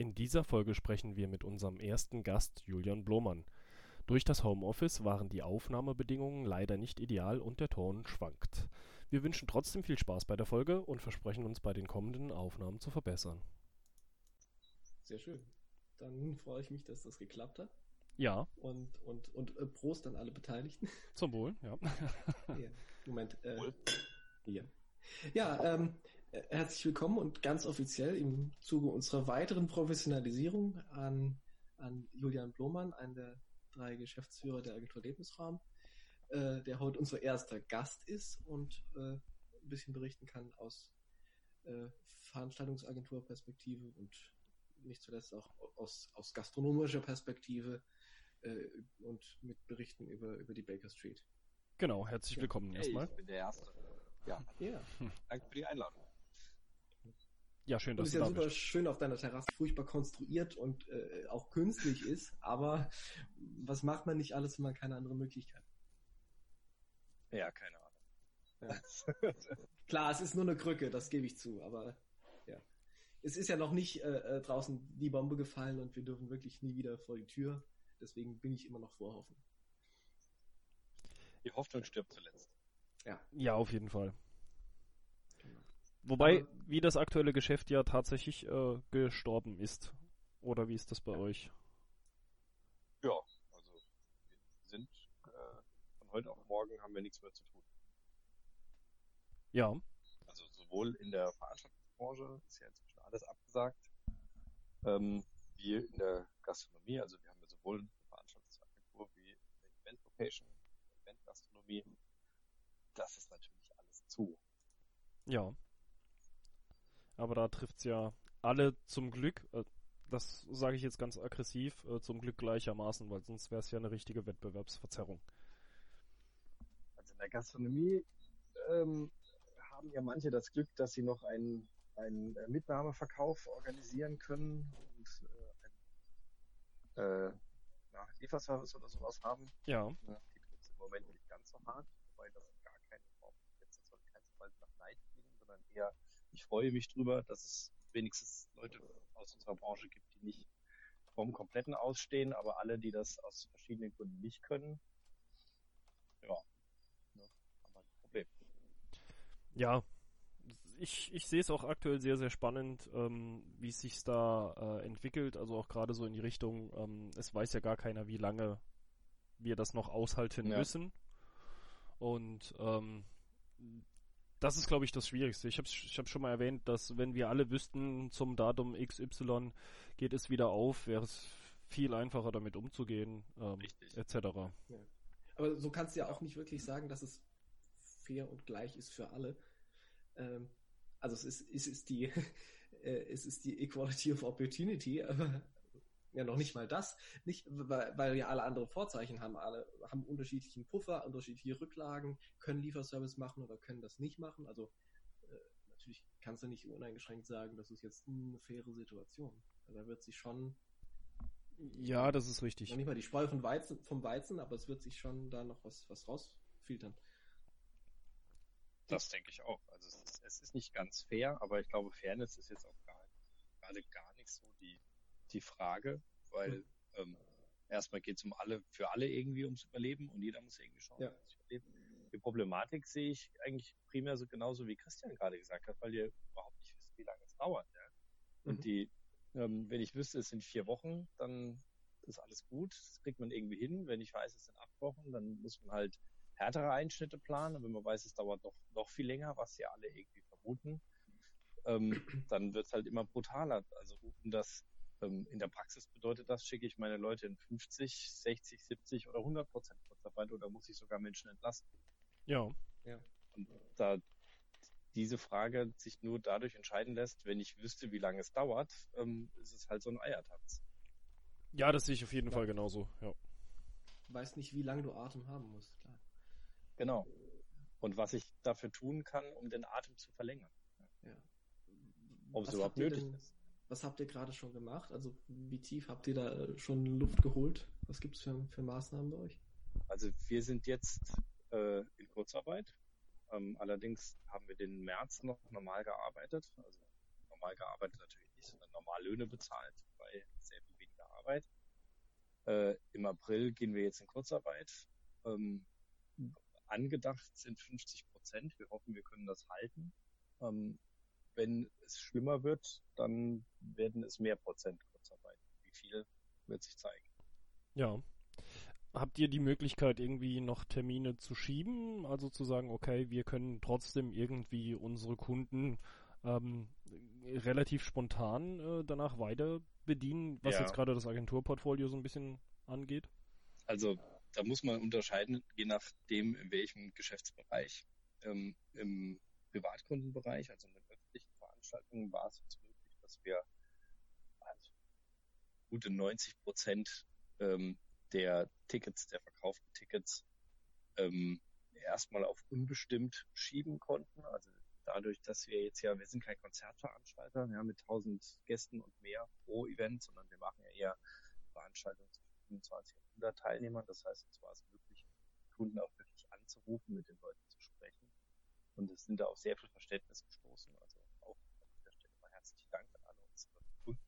In dieser Folge sprechen wir mit unserem ersten Gast Julian Blomann. Durch das Homeoffice waren die Aufnahmebedingungen leider nicht ideal und der Ton schwankt. Wir wünschen trotzdem viel Spaß bei der Folge und versprechen uns bei den kommenden Aufnahmen zu verbessern. Sehr schön. Dann freue ich mich, dass das geklappt hat. Ja. Und, und, und äh, Prost an alle Beteiligten. Zum Wohl, ja. ja. Moment. Äh, hier. Ja, ähm, äh, herzlich willkommen und ganz offiziell im Zuge unserer weiteren Professionalisierung an, an Julian Blomann, einen der drei Geschäftsführer der Agentur Lebensraum, äh, der heute unser erster Gast ist und äh, ein bisschen berichten kann aus äh, Veranstaltungsagenturperspektive und nicht zuletzt auch aus, aus gastronomischer Perspektive äh, und mit Berichten über, über die Baker Street. Genau, herzlich willkommen hey, erstmal. Ich bin der Erste. Ja. ja. Danke für die Einladung. Ja, schön, dass das ist ja super bist. schön auf deiner Terrasse, furchtbar konstruiert und äh, auch künstlich ist, aber was macht man nicht alles, wenn man keine andere Möglichkeit hat? Ja, keine Ahnung. Ja. Klar, es ist nur eine Krücke, das gebe ich zu, aber ja. Es ist ja noch nicht äh, draußen die Bombe gefallen und wir dürfen wirklich nie wieder vor die Tür. Deswegen bin ich immer noch vor Hoffnung. Die Hoffnung stirbt zuletzt. Ja. Ja, auf jeden Fall. Wobei, Aber, wie das aktuelle Geschäft ja tatsächlich äh, gestorben ist. Oder wie ist das bei euch? Ja, also wir sind äh, von heute auf morgen haben wir nichts mehr zu tun. Ja. Also sowohl in der Veranstaltungsbranche ist ja inzwischen alles abgesagt, ähm, wie in der Gastronomie. Also wir haben ja sowohl eine Veranstaltungsagentur wie eine Event Location, Event Gastronomie. Das ist natürlich alles zu. Ja. Aber da trifft es ja alle zum Glück, äh, das sage ich jetzt ganz aggressiv, äh, zum Glück gleichermaßen, weil sonst wäre es ja eine richtige Wettbewerbsverzerrung. Also in der Gastronomie ähm, haben ja manche das Glück, dass sie noch einen, einen äh, Mitnahmeverkauf organisieren können und äh, ein, äh, na, Lieferservice oder sowas haben. Ja. Die tut es im Moment nicht ganz so hart, wobei das gar keine Form jetzt soll keinesfalls nach Neid klingen, sondern eher ich freue mich drüber, dass es wenigstens Leute aus unserer Branche gibt, die nicht vom kompletten ausstehen, aber alle, die das aus verschiedenen Gründen nicht können, ja, ne, haben wir ein Problem. Ja, ich, ich sehe es auch aktuell sehr, sehr spannend, ähm, wie es sich da äh, entwickelt. Also auch gerade so in die Richtung, ähm, es weiß ja gar keiner, wie lange wir das noch aushalten ja. müssen. Und ähm, das ist, glaube ich, das Schwierigste. Ich habe ich hab schon mal erwähnt, dass wenn wir alle wüssten, zum Datum XY geht es wieder auf, wäre es viel einfacher damit umzugehen, ähm, etc. Ja. Aber so kannst du ja auch nicht wirklich sagen, dass es fair und gleich ist für alle. Ähm, also es ist, es ist die, äh, es ist die Equality of Opportunity, aber ja noch nicht mal das, nicht weil, weil wir alle andere Vorzeichen haben, alle haben unterschiedlichen Puffer, unterschiedliche Rücklagen, können Lieferservice machen oder können das nicht machen. Also äh, natürlich kannst du nicht uneingeschränkt sagen, das ist jetzt eine faire Situation. Also da wird sich schon ja, das ist richtig. Noch nicht mal die Spreu vom Weizen, vom Weizen, aber es wird sich schon da noch was, was rausfiltern. Das denke ich auch. Also es ist, es ist nicht ganz fair, aber ich glaube, Fairness ist jetzt auch gerade gar nicht so die, die Frage, weil ähm, erstmal geht es um alle, für alle irgendwie ums Überleben und jeder muss irgendwie schauen, ja. wie überleben. Die Problematik sehe ich eigentlich primär so genauso wie Christian gerade gesagt hat, weil ihr überhaupt nicht wisst, wie lange es dauert. Ja? Und mhm. die, ähm, wenn ich wüsste, es sind vier Wochen, dann ist alles gut, das kriegt man irgendwie hin. Wenn ich weiß, es sind acht Wochen, dann muss man halt härtere Einschnitte planen. Und wenn man weiß, es dauert noch, noch viel länger, was ja alle irgendwie vermuten, ähm, dann wird es halt immer brutaler. Also um das in der Praxis bedeutet das, schicke ich meine Leute in 50, 60, 70 oder 100 Prozent Kurzarbeit oder muss ich sogar Menschen entlasten? Ja. ja. Und da diese Frage sich nur dadurch entscheiden lässt, wenn ich wüsste, wie lange es dauert, ähm, ist es halt so ein Eiertanz. Ja, das sehe ich auf jeden ja. Fall genauso, ja. Du weißt nicht, wie lange du Atem haben musst, klar. Genau. Und was ich dafür tun kann, um den Atem zu verlängern. Ja. Ob es überhaupt nötig denn, ist. Was habt ihr gerade schon gemacht? Also wie tief habt ihr da äh, schon Luft geholt? Was gibt es für, für Maßnahmen bei euch? Also wir sind jetzt äh, in Kurzarbeit. Ähm, allerdings haben wir den März noch normal gearbeitet. Also normal gearbeitet natürlich nicht, sondern Normallöhne bezahlt bei sehr viel weniger Arbeit. Äh, Im April gehen wir jetzt in Kurzarbeit. Ähm, angedacht sind 50 Prozent. Wir hoffen, wir können das halten. Ähm, wenn es schlimmer wird, dann werden es mehr Prozent Kurzarbeit. Wie viel wird sich zeigen. Ja. Habt ihr die Möglichkeit, irgendwie noch Termine zu schieben? Also zu sagen, okay, wir können trotzdem irgendwie unsere Kunden ähm, relativ spontan äh, danach weiter bedienen, was ja. jetzt gerade das Agenturportfolio so ein bisschen angeht? Also da muss man unterscheiden, je nachdem, in welchem Geschäftsbereich. Ähm, Im Privatkundenbereich, also öffentlichen Veranstaltungen, war es uns möglich, dass wir also gute 90 Prozent ähm, der Tickets, der verkauften Tickets, ähm, erstmal auf unbestimmt schieben konnten. Also dadurch, dass wir jetzt ja, wir sind kein Konzertveranstalter ja, mit 1000 Gästen und mehr pro Event, sondern wir machen ja eher Veranstaltungen zwischen 25 und 100 Teilnehmern. Das heißt, uns war es möglich, Kunden auch wirklich anzurufen, mit den Leuten zu sprechen. Und es sind da auch sehr viel Verständnis gestoßen. Also auch an der Stelle mal herzlichen Dank an alle unsere Kunden.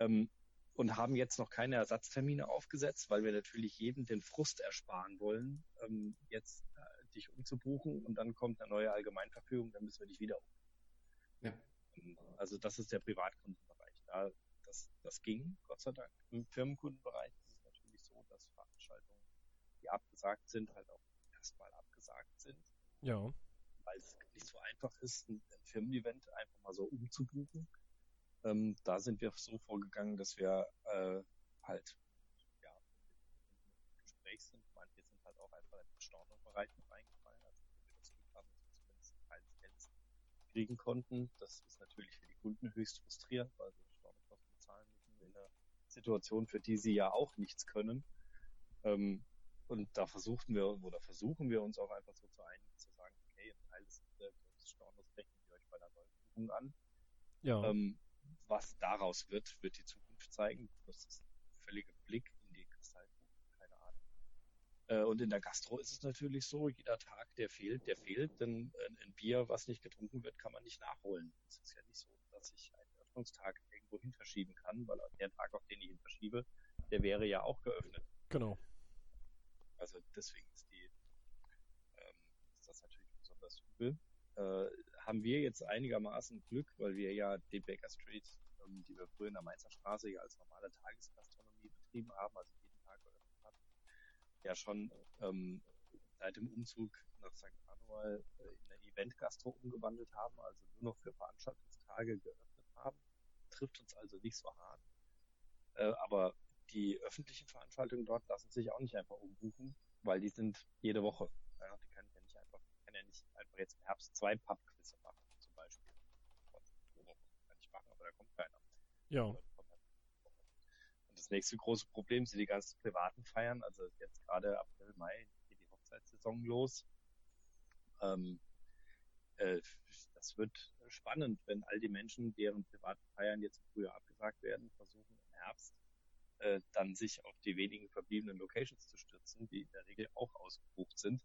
Ähm, und haben jetzt noch keine Ersatztermine aufgesetzt, weil wir natürlich jedem den Frust ersparen wollen, ähm, jetzt äh, dich umzubuchen und dann kommt eine neue Allgemeinverfügung, dann müssen wir dich wieder um. Ja. Ähm, also das ist der Privatkundenbereich. Da, das, das ging, Gott sei Dank. Im Firmenkundenbereich ist es natürlich so, dass Veranstaltungen, die abgesagt sind, halt auch erstmal abgesagt sind. Ja. Weil es nicht so einfach ist, ein, ein Firmen-Event einfach mal so umzubuchen ähm, da sind wir so vorgegangen, dass wir äh, halt ja, im Gespräch sind. Manche sind halt auch einfach in den Stornobereich mit reingefallen, also wir das Glück haben, dass wir zumindest einen Teil des Geldes kriegen konnten. Das ist natürlich für die Kunden höchst frustrierend, weil sie Stornokosten bezahlen müssen in einer Situation, für die sie ja auch nichts können. Ähm, und da versuchten wir oder versuchen wir uns auch einfach so zu einigen, zu sagen, okay, ein Teil des, des Stornos rechnen wir euch bei der Neubuchung an. Ja. Ähm, was daraus wird, wird die Zukunft zeigen. Das ist ein völliger Blick in die Kristallkugel, keine Ahnung. Äh, und in der Gastro ist es natürlich so, jeder Tag, der fehlt, der fehlt, denn ein Bier, was nicht getrunken wird, kann man nicht nachholen. Es ist ja nicht so, dass ich einen Öffnungstag irgendwo hin verschieben kann, weil der Tag, auf den ich ihn verschiebe, der wäre ja auch geöffnet. Genau. Also deswegen ist die, ähm, ist das natürlich besonders übel. Äh, haben wir jetzt einigermaßen Glück, weil wir ja die Baker Street, ähm, die wir früher in der Mainzer Straße ja als normale Tagesgastronomie betrieben haben, also jeden Tag geöffnet hatten, ja schon ähm, seit dem Umzug nach St. Manuel äh, in eine Event-Gastro umgewandelt haben, also nur noch für Veranstaltungstage geöffnet haben. Trifft uns also nicht so hart. Äh, aber die öffentlichen Veranstaltungen dort lassen sich auch nicht einfach umbuchen, weil die sind jede Woche. Ja, die ich ja nicht einfach, kann jetzt im Herbst zwei Pub Ja. Und das nächste große Problem sind die ganzen privaten Feiern. Also jetzt gerade April, Mai geht die Hochzeitssaison los. Ähm, äh, das wird spannend, wenn all die Menschen, deren privaten Feiern jetzt früher abgesagt werden, versuchen im Herbst äh, dann sich auf die wenigen verbliebenen Locations zu stürzen, die in der Regel auch ausgebucht sind.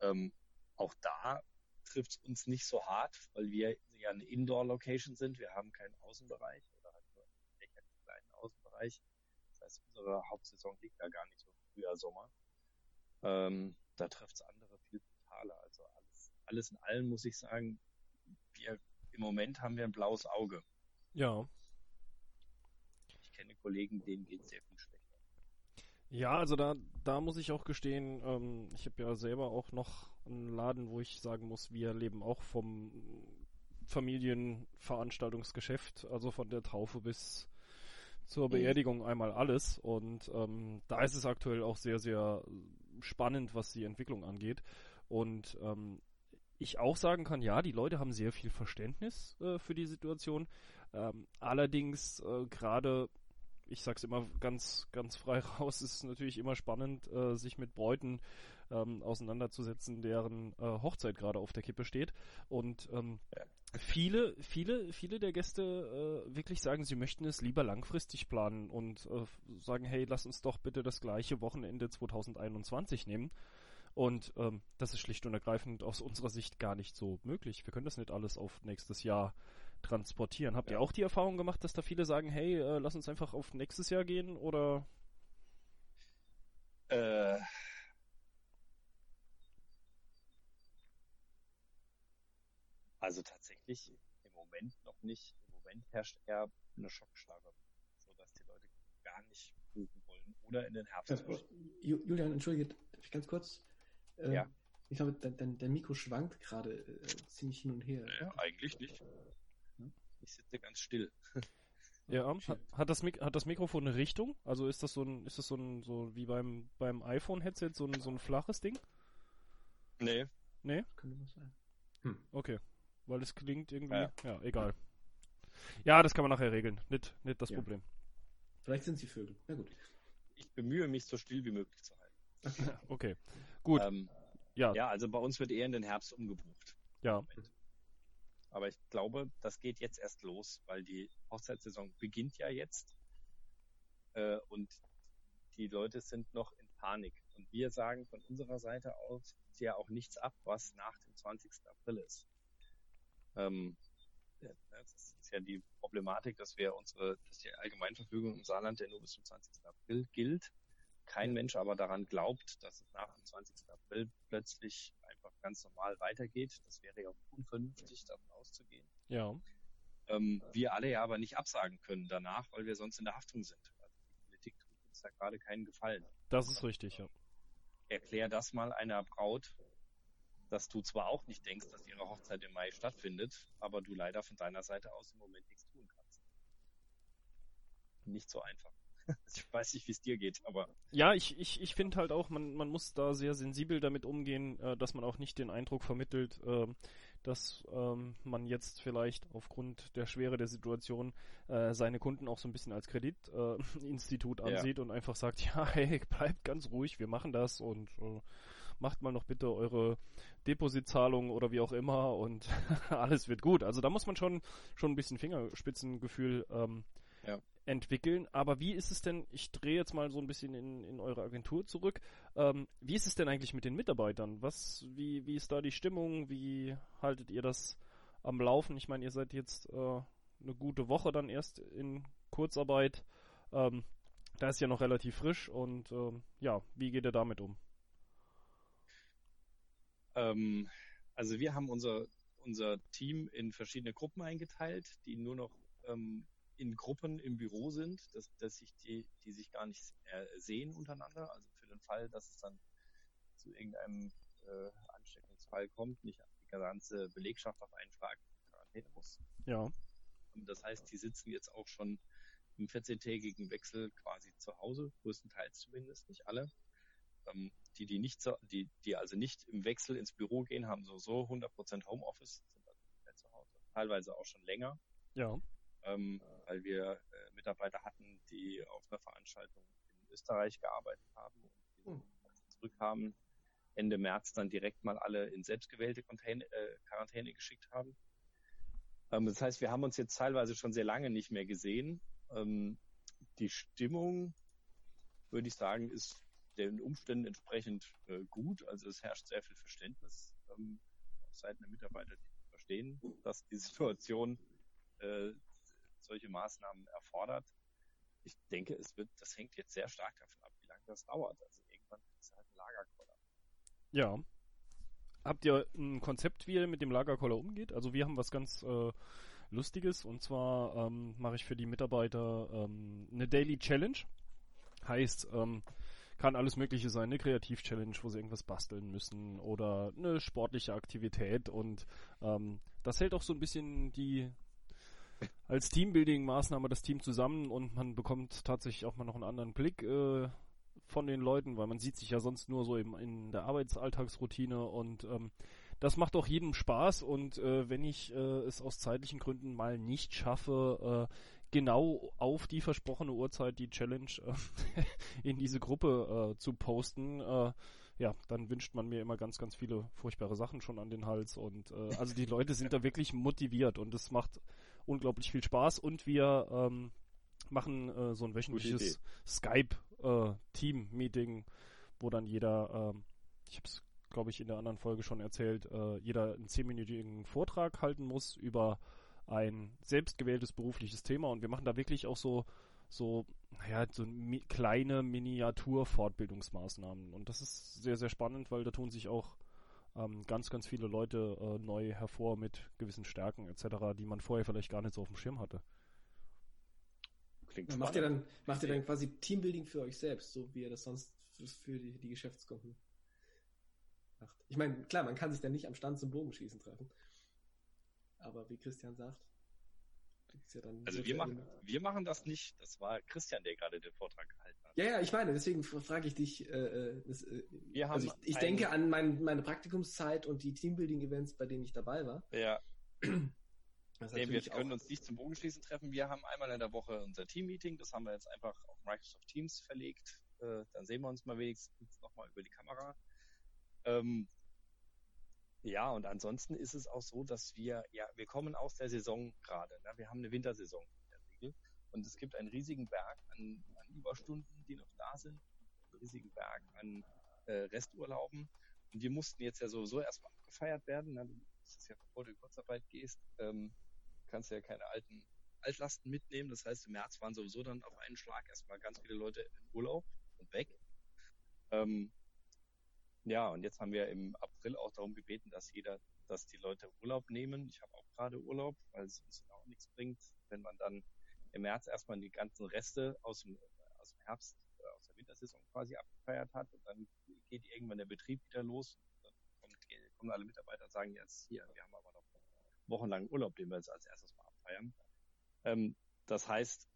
Ähm, auch da trifft es uns nicht so hart, weil wir ja eine Indoor-Location sind. Wir haben keinen Außenbereich. Außenbereich. Das heißt, unsere Hauptsaison liegt da gar nicht so im Frühjahr, Sommer. Ähm, da trifft es andere viel brutaler. Also alles, alles in allem muss ich sagen, wir, im Moment haben wir ein blaues Auge. Ja. Ich kenne Kollegen, denen geht es sehr. Ja, also da, da muss ich auch gestehen, ähm, ich habe ja selber auch noch einen Laden, wo ich sagen muss, wir leben auch vom Familienveranstaltungsgeschäft, also von der Taufe bis zur mhm. Beerdigung einmal alles. Und ähm, da ist es aktuell auch sehr, sehr spannend, was die Entwicklung angeht. Und ähm, ich auch sagen kann, ja, die Leute haben sehr viel Verständnis äh, für die Situation. Ähm, allerdings äh, gerade, ich sag's immer ganz, ganz frei raus, ist natürlich immer spannend, äh, sich mit Bräuten ähm, auseinanderzusetzen, deren äh, Hochzeit gerade auf der Kippe steht. Und ähm, viele, viele, viele der Gäste äh, wirklich sagen, sie möchten es lieber langfristig planen und äh, sagen, hey, lass uns doch bitte das gleiche Wochenende 2021 nehmen. Und ähm, das ist schlicht und ergreifend aus unserer Sicht gar nicht so möglich. Wir können das nicht alles auf nächstes Jahr transportieren. Habt ja. ihr auch die Erfahrung gemacht, dass da viele sagen, hey, äh, lass uns einfach auf nächstes Jahr gehen oder? Äh, also tatsächlich im Moment noch nicht. Im Moment herrscht eher eine Schockstarre, sodass die Leute gar nicht buchen wollen oder in den Herbst. Julian, entschuldige, darf ich ganz kurz? Äh, ja. Ich glaube, dein, dein Mikro schwankt gerade äh, ziemlich hin und her. Ja, eigentlich nicht. Ich sitze ganz still. Ja, hat, hat, das hat das Mikrofon eine Richtung? Also ist das so ein, ist das so ein, so wie beim, beim iPhone-Headset, so ein, so ein flaches Ding? Nee. Nee? Könnte das sein. Hm. Okay. Weil es klingt irgendwie, ja. ja. egal. Ja, das kann man nachher regeln. Nicht, nicht das ja. Problem. Vielleicht sind sie Vögel. Na gut. Ich bemühe mich, so still wie möglich zu halten. Okay, gut. Ähm, ja. ja, also bei uns wird eher in den Herbst umgebucht. Ja. Aber ich glaube, das geht jetzt erst los, weil die Hochzeitssaison beginnt ja jetzt. Äh, und die Leute sind noch in Panik. Und wir sagen von unserer Seite aus ja auch nichts ab, was nach dem 20. April ist. Ähm, das ist ja die Problematik, dass wir unsere, dass die Allgemeinverfügung im Saarland ja nur bis zum 20. April gilt kein Mensch aber daran glaubt, dass es nach dem 20. April plötzlich einfach ganz normal weitergeht. Das wäre ja unvernünftig, davon auszugehen. Ja. Ähm, wir alle ja aber nicht absagen können danach, weil wir sonst in der Haftung sind. Also die Politik tut uns da gerade keinen Gefallen. Das ist richtig, ja. Erklär das mal einer Braut, dass du zwar auch nicht denkst, dass ihre Hochzeit im Mai stattfindet, aber du leider von deiner Seite aus im Moment nichts tun kannst. Nicht so einfach. Ich weiß nicht, wie es dir geht, aber. Ja, ich, ich, ich finde halt auch, man, man muss da sehr sensibel damit umgehen, äh, dass man auch nicht den Eindruck vermittelt, äh, dass ähm, man jetzt vielleicht aufgrund der Schwere der Situation äh, seine Kunden auch so ein bisschen als Kreditinstitut ansieht ja. und einfach sagt, ja, hey, bleibt ganz ruhig, wir machen das und äh, macht mal noch bitte eure Depositzahlung oder wie auch immer und alles wird gut. Also da muss man schon schon ein bisschen Fingerspitzengefühl ähm, ja. Entwickeln. Aber wie ist es denn, ich drehe jetzt mal so ein bisschen in, in eure Agentur zurück, ähm, wie ist es denn eigentlich mit den Mitarbeitern? Was, wie, wie ist da die Stimmung? Wie haltet ihr das am Laufen? Ich meine, ihr seid jetzt äh, eine gute Woche dann erst in Kurzarbeit. Ähm, da ist ja noch relativ frisch und ähm, ja, wie geht ihr damit um? Ähm, also wir haben unser, unser Team in verschiedene Gruppen eingeteilt, die nur noch ähm, in Gruppen im Büro sind, dass, dass sich die, die sich gar nicht sehen untereinander. Also für den Fall, dass es dann zu irgendeinem äh, Ansteckungsfall kommt, nicht die ganze Belegschaft auf einen Schlag Quarantäne muss. Ja. Und das heißt, die sitzen jetzt auch schon im 14-tägigen Wechsel quasi zu Hause, größtenteils zumindest, nicht alle. Ähm, die, die nicht, so, die, die also nicht im Wechsel ins Büro gehen, haben sowieso 100% Homeoffice, sind also zu Hause, teilweise auch schon länger. Ja ähm, weil wir äh, Mitarbeiter hatten, die auf einer Veranstaltung in Österreich gearbeitet haben und die hm. zurückkamen, Ende März dann direkt mal alle in selbstgewählte Contain äh, Quarantäne geschickt haben. Ähm, das heißt, wir haben uns jetzt teilweise schon sehr lange nicht mehr gesehen. Ähm, die Stimmung, würde ich sagen, ist den Umständen entsprechend äh, gut. Also es herrscht sehr viel Verständnis ähm, auf Seiten der Mitarbeiter, die verstehen, dass die Situation äh, solche Maßnahmen erfordert. Ich denke, es wird, das hängt jetzt sehr stark davon ab, wie lange das dauert. Also irgendwann ist es halt ein Lagerkoller. Ja. Habt ihr ein Konzept, wie ihr mit dem Lagerkoller umgeht? Also wir haben was ganz äh, Lustiges und zwar ähm, mache ich für die Mitarbeiter ähm, eine Daily Challenge. Heißt, ähm, kann alles Mögliche sein, eine Kreativ-Challenge, wo sie irgendwas basteln müssen oder eine sportliche Aktivität und ähm, das hält auch so ein bisschen die als Teambuilding-Maßnahme das Team zusammen und man bekommt tatsächlich auch mal noch einen anderen Blick äh, von den Leuten, weil man sieht sich ja sonst nur so eben in der Arbeitsalltagsroutine und ähm, das macht auch jedem Spaß und äh, wenn ich äh, es aus zeitlichen Gründen mal nicht schaffe, äh, genau auf die versprochene Uhrzeit die Challenge äh, in diese Gruppe äh, zu posten, äh, ja, dann wünscht man mir immer ganz, ganz viele furchtbare Sachen schon an den Hals und äh, also die Leute sind da wirklich motiviert und es macht unglaublich viel Spaß und wir ähm, machen äh, so ein wöchentliches Skype-Team-Meeting, äh, wo dann jeder, äh, ich habe es glaube ich in der anderen Folge schon erzählt, äh, jeder einen zehnminütigen Vortrag halten muss über ein selbstgewähltes berufliches Thema und wir machen da wirklich auch so, so, naja, so mi kleine Miniatur-Fortbildungsmaßnahmen. Und das ist sehr, sehr spannend, weil da tun sich auch ähm, ganz, ganz viele Leute äh, neu hervor mit gewissen Stärken etc., die man vorher vielleicht gar nicht so auf dem Schirm hatte. Klingt macht ihr dann, macht ihr dann quasi Teambuilding für euch selbst, so wie ihr das sonst für die, die Geschäftskunden macht. Ich meine, klar, man kann sich dann nicht am Stand zum Bogenschießen treffen. Aber wie Christian sagt, ja also wir machen, wir machen das nicht. Das war Christian, der gerade den Vortrag gehalten hat. Ja, ja, ich meine, deswegen frage ich dich. Äh, äh das, äh, wir also ich, ich denke an mein, meine Praktikumszeit und die Teambuilding-Events, bei denen ich dabei war. Ja. nee, wir können uns nicht zum Bogenschießen treffen. Wir haben einmal in der Woche unser Team-Meeting. Das haben wir jetzt einfach auf Microsoft Teams verlegt. Äh, dann sehen wir uns mal wenigstens nochmal über die Kamera. Ähm, ja, und ansonsten ist es auch so, dass wir, ja, wir kommen aus der Saison gerade. Ne? Wir haben eine Wintersaison in der Regel. Und es gibt einen riesigen Berg an, an Überstunden, die noch da sind. Einen riesigen Berg an äh, Resturlauben. Und die mussten jetzt ja sowieso erstmal abgefeiert werden. Ne? Das ist ja, bevor du in Kurzarbeit gehst, ähm, kannst du ja keine alten Altlasten mitnehmen. Das heißt, im März waren sowieso dann auf einen Schlag erstmal ganz viele Leute in Urlaub und weg. Ähm, ja, und jetzt haben wir im April auch darum gebeten, dass jeder, dass die Leute Urlaub nehmen. Ich habe auch gerade Urlaub, weil es uns auch nichts bringt, wenn man dann im März erstmal die ganzen Reste aus dem, aus dem Herbst, äh, aus der Wintersaison quasi abgefeiert hat und dann geht irgendwann der Betrieb wieder los. Dann kommen, alle Mitarbeiter und sagen jetzt hier, wir haben aber noch wochenlang Urlaub, den wir jetzt als erstes mal abfeiern. Ähm, das heißt,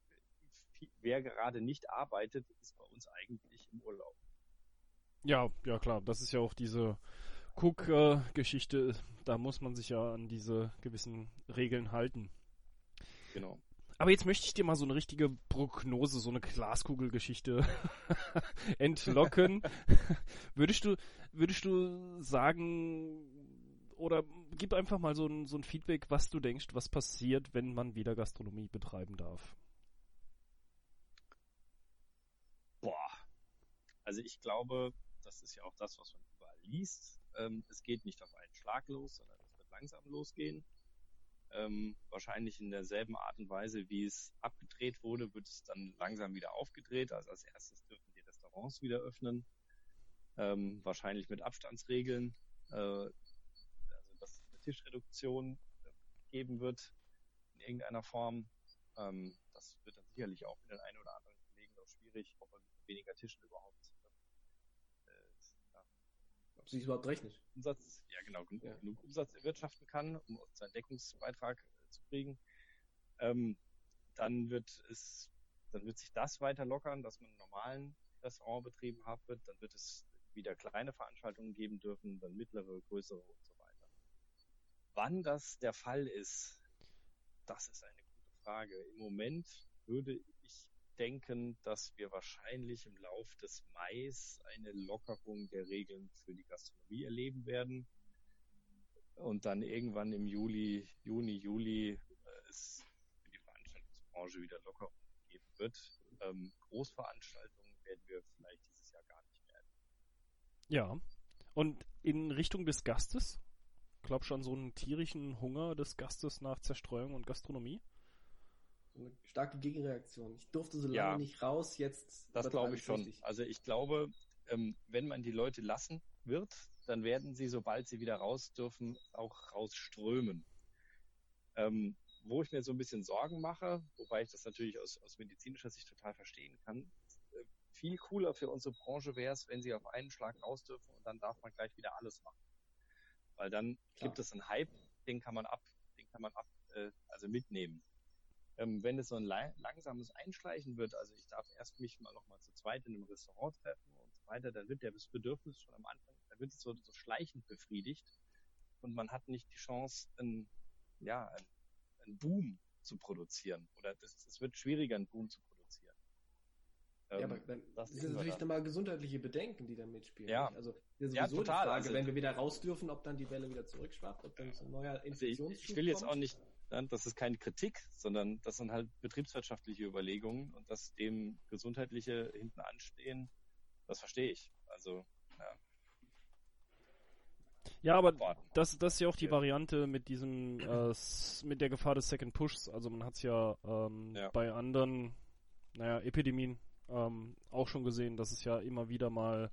wer gerade nicht arbeitet, ist bei uns eigentlich im Urlaub. Ja, ja klar, das ist ja auch diese Cook-Geschichte, da muss man sich ja an diese gewissen Regeln halten. Genau. Aber jetzt möchte ich dir mal so eine richtige Prognose, so eine Glaskugelgeschichte entlocken. würdest du, würdest du sagen, oder gib einfach mal so ein, so ein Feedback, was du denkst, was passiert, wenn man wieder Gastronomie betreiben darf? Boah. Also ich glaube, das ist ja auch das, was man überall liest. Ähm, es geht nicht auf einen Schlag los, sondern es wird langsam losgehen. Ähm, wahrscheinlich in derselben Art und Weise, wie es abgedreht wurde, wird es dann langsam wieder aufgedreht. Also als erstes dürfen die Restaurants wieder öffnen. Ähm, wahrscheinlich mit Abstandsregeln. Äh, also dass es eine Tischreduktion äh, geben wird in irgendeiner Form. Ähm, das wird dann sicherlich auch für den einen oder anderen Kollegen noch schwierig, ob man weniger Tischen überhaupt sich überhaupt rechnet. Umsatz, ja genau, genug, ja. genug Umsatz erwirtschaften kann, um seinen Deckungsbeitrag äh, zu kriegen. Ähm, dann wird es, dann wird sich das weiter lockern, dass man einen normalen Restaurantbetrieb haben wird. Dann wird es wieder kleine Veranstaltungen geben dürfen, dann mittlere, größere und so weiter. Wann das der Fall ist, das ist eine gute Frage. Im Moment würde denken, dass wir wahrscheinlich im Lauf des Mais eine Lockerung der Regeln für die Gastronomie erleben werden. Und dann irgendwann im Juli, Juni, Juli äh, es für die Veranstaltungsbranche wieder Lockerung geben wird. Ähm, Großveranstaltungen werden wir vielleicht dieses Jahr gar nicht mehr. Ja. Und in Richtung des Gastes? Glaub schon so einen tierischen Hunger des Gastes nach Zerstreuung und Gastronomie? Eine starke Gegenreaktion. Ich durfte so lange ja, nicht raus, jetzt. Das glaube ich schon. Richtig. Also ich glaube, ähm, wenn man die Leute lassen wird, dann werden sie, sobald sie wieder raus dürfen, auch rausströmen. Ähm, wo ich mir so ein bisschen Sorgen mache, wobei ich das natürlich aus, aus medizinischer Sicht total verstehen kann, äh, viel cooler für unsere Branche wäre es, wenn sie auf einen Schlag raus dürfen und dann darf man gleich wieder alles machen. Weil dann Klar. gibt es einen Hype, den kann man ab, den kann man ab, äh, also mitnehmen ähm, wenn es so ein langsames Einschleichen wird, also ich darf erst mich mal noch mal zu zweit in einem Restaurant treffen und so weiter, dann wird der Bedürfnis schon am Anfang, dann wird es so, so schleichend befriedigt und man hat nicht die Chance, einen, ja, einen, einen Boom zu produzieren oder es wird schwieriger, einen Boom zu produzieren. Ähm, ja, aber dann, das sind natürlich nochmal gesundheitliche Bedenken, die da mitspielen. Ja, nicht? also das ja, total. die Frage, also, wenn wir wieder raus dürfen, ob dann die Welle wieder zurückschwappt, ob dann so ein neuer Infektionsschub also ich, ich will jetzt auch nicht das ist keine Kritik, sondern das sind halt betriebswirtschaftliche Überlegungen und dass dem gesundheitliche hinten anstehen, das verstehe ich. Also, ja. Ja, aber das, das ist ja auch die Variante mit diesem, äh, mit der Gefahr des Second Pushs. Also man hat es ja, ähm, ja, bei anderen, naja, Epidemien ähm, auch schon gesehen, dass es ja immer wieder mal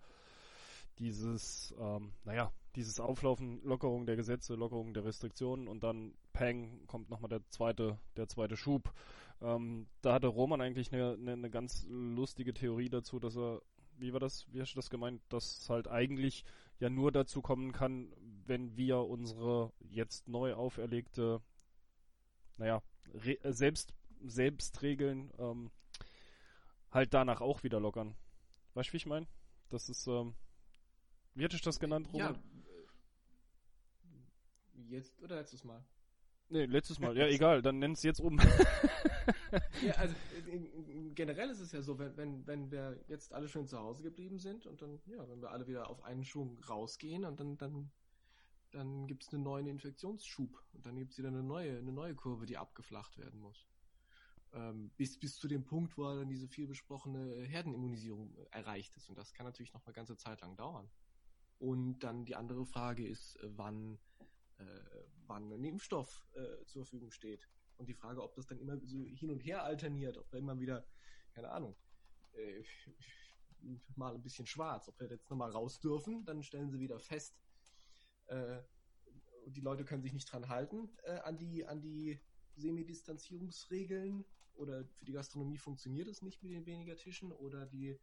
dieses, ähm, naja, dieses Auflaufen, Lockerung der Gesetze, Lockerung der Restriktionen und dann Peng kommt nochmal der zweite, der zweite Schub. Ähm, da hatte Roman eigentlich eine, eine, eine ganz lustige Theorie dazu, dass er, wie war das, wie hast du das gemeint, dass halt eigentlich ja nur dazu kommen kann, wenn wir unsere jetzt neu auferlegte, naja, Re äh, selbst, Selbstregeln ähm, halt danach auch wieder lockern. Weißt du, wie ich meine? Das ist, ähm, wie hätte ich das genannt, Robert? Ja, jetzt oder letztes Mal? Nee, letztes Mal. Ja, egal, dann nenn es jetzt um. ja, also generell ist es ja so, wenn, wenn, wenn wir jetzt alle schön zu Hause geblieben sind und dann, ja, wenn wir alle wieder auf einen Schwung rausgehen und dann, dann, dann gibt es einen neuen Infektionsschub und dann gibt es wieder eine neue, eine neue Kurve, die abgeflacht werden muss. Ähm, bis, bis zu dem Punkt, wo dann diese viel besprochene Herdenimmunisierung erreicht ist. Und das kann natürlich noch eine ganze Zeit lang dauern. Und dann die andere Frage ist, äh, wann, äh, wann ein Impfstoff äh, zur Verfügung steht. Und die Frage, ob das dann immer so hin und her alterniert, ob wir immer wieder, keine Ahnung, äh, mal ein bisschen schwarz, ob wir jetzt nochmal raus dürfen, dann stellen sie wieder fest, äh, die Leute können sich nicht dran halten äh, an die, an die Semidistanzierungsregeln oder für die Gastronomie funktioniert es nicht mit den weniger Tischen oder die,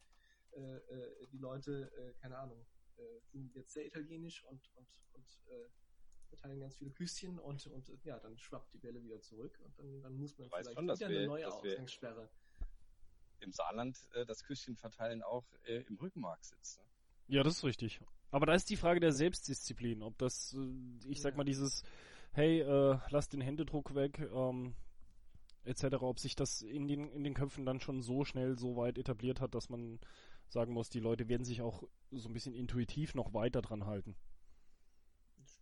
äh, äh, die Leute, äh, keine Ahnung, äh, sind jetzt sehr italienisch und, und, und äh, verteilen ganz viele Küsschen und, und ja, dann schwappt die Welle wieder zurück und dann, dann muss man vielleicht schon, wieder wir, eine neue Ausgangssperre. Im Saarland äh, das Küsschen verteilen auch äh, im Rückenmark sitzt. Ne? Ja, das ist richtig. Aber da ist die Frage der Selbstdisziplin, ob das, äh, ich sag ja. mal, dieses, hey, äh, lass den Händedruck weg, ähm, etc., ob sich das in den, in den Köpfen dann schon so schnell so weit etabliert hat, dass man sagen muss, die Leute werden sich auch so ein bisschen intuitiv noch weiter dran halten.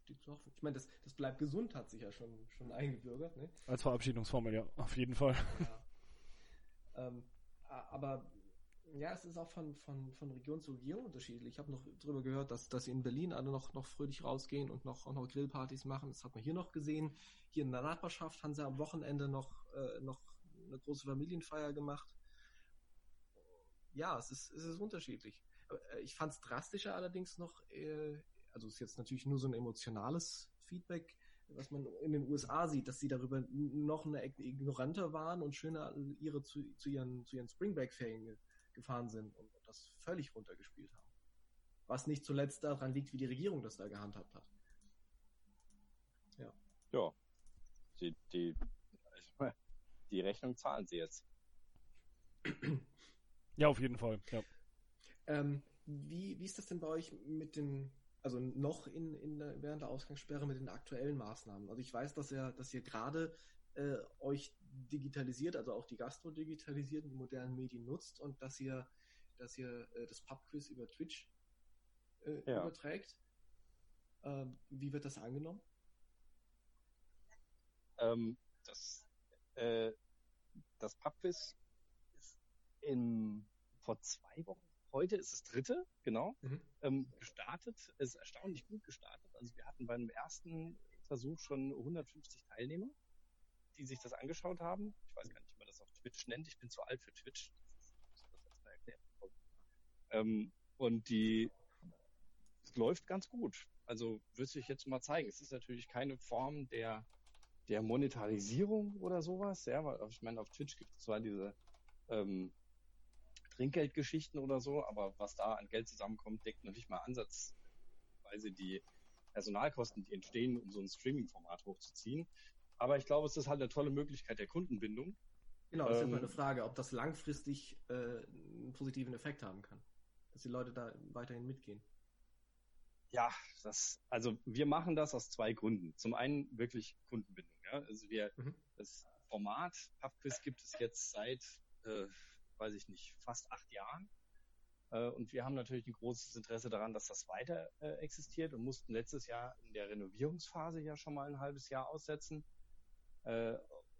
Ich meine, das, das bleibt gesund hat sich ja schon, schon eingebürgert. Ne? Als Verabschiedungsformel, ja, auf jeden Fall. Ja. ähm, aber ja, es ist auch von, von, von Region zu Region unterschiedlich. Ich habe noch darüber gehört, dass, dass in Berlin alle noch, noch fröhlich rausgehen und noch, auch noch Grillpartys machen. Das hat man hier noch gesehen. Hier in der Nachbarschaft haben sie am Wochenende noch, äh, noch eine große Familienfeier gemacht ja, es ist, es ist unterschiedlich. Äh, ich fand es drastischer allerdings noch, äh, also ist jetzt natürlich nur so ein emotionales Feedback, was man in den USA sieht, dass sie darüber noch eine ignoranter waren und schöner ihre zu, zu ihren, zu ihren Springbreak-Ferien gefahren sind und das völlig runtergespielt haben. Was nicht zuletzt daran liegt, wie die Regierung das da gehandhabt hat. Ja. Ja. Die, die, die Rechnung zahlen sie jetzt. Ja, auf jeden Fall. Ja. Ähm, wie, wie ist das denn bei euch mit den, also noch in, in der, während der Ausgangssperre mit den aktuellen Maßnahmen? Also ich weiß, dass ihr, dass ihr gerade äh, euch digitalisiert, also auch die Gastro digitalisiert und die modernen Medien nutzt und dass ihr, dass ihr äh, das Pubquiz über Twitch äh, ja. überträgt. Ähm, wie wird das angenommen? Ähm, das, äh, das Pubquiz in, vor zwei Wochen, heute ist das dritte, genau, mhm. ähm, gestartet. Es ist erstaunlich gut gestartet. Also wir hatten beim ersten Versuch schon 150 Teilnehmer, die sich das angeschaut haben. Ich weiß gar nicht, wie man das auf Twitch nennt. Ich bin zu alt für Twitch. Das das erstmal erklären. Ähm, und die, es läuft ganz gut. Also würde ich jetzt mal zeigen. Es ist natürlich keine Form der, der Monetarisierung oder sowas. Ja, weil ich meine, auf Twitch gibt es zwar diese ähm, Trinkgeldgeschichten oder so, aber was da an Geld zusammenkommt, deckt noch nicht mal ansatzweise die Personalkosten, die entstehen, um so ein Streaming-Format hochzuziehen. Aber ich glaube, es ist halt eine tolle Möglichkeit der Kundenbindung. Genau, das ähm, ist immer eine Frage, ob das langfristig äh, einen positiven Effekt haben kann, dass die Leute da weiterhin mitgehen. Ja, das, also wir machen das aus zwei Gründen. Zum einen wirklich Kundenbindung. Ja? Also wir, mhm. das Format Pubquiz gibt es jetzt seit äh, weiß ich nicht, fast acht Jahren. Äh, und wir haben natürlich ein großes Interesse daran, dass das weiter äh, existiert und mussten letztes Jahr in der Renovierungsphase ja schon mal ein halbes Jahr aussetzen äh,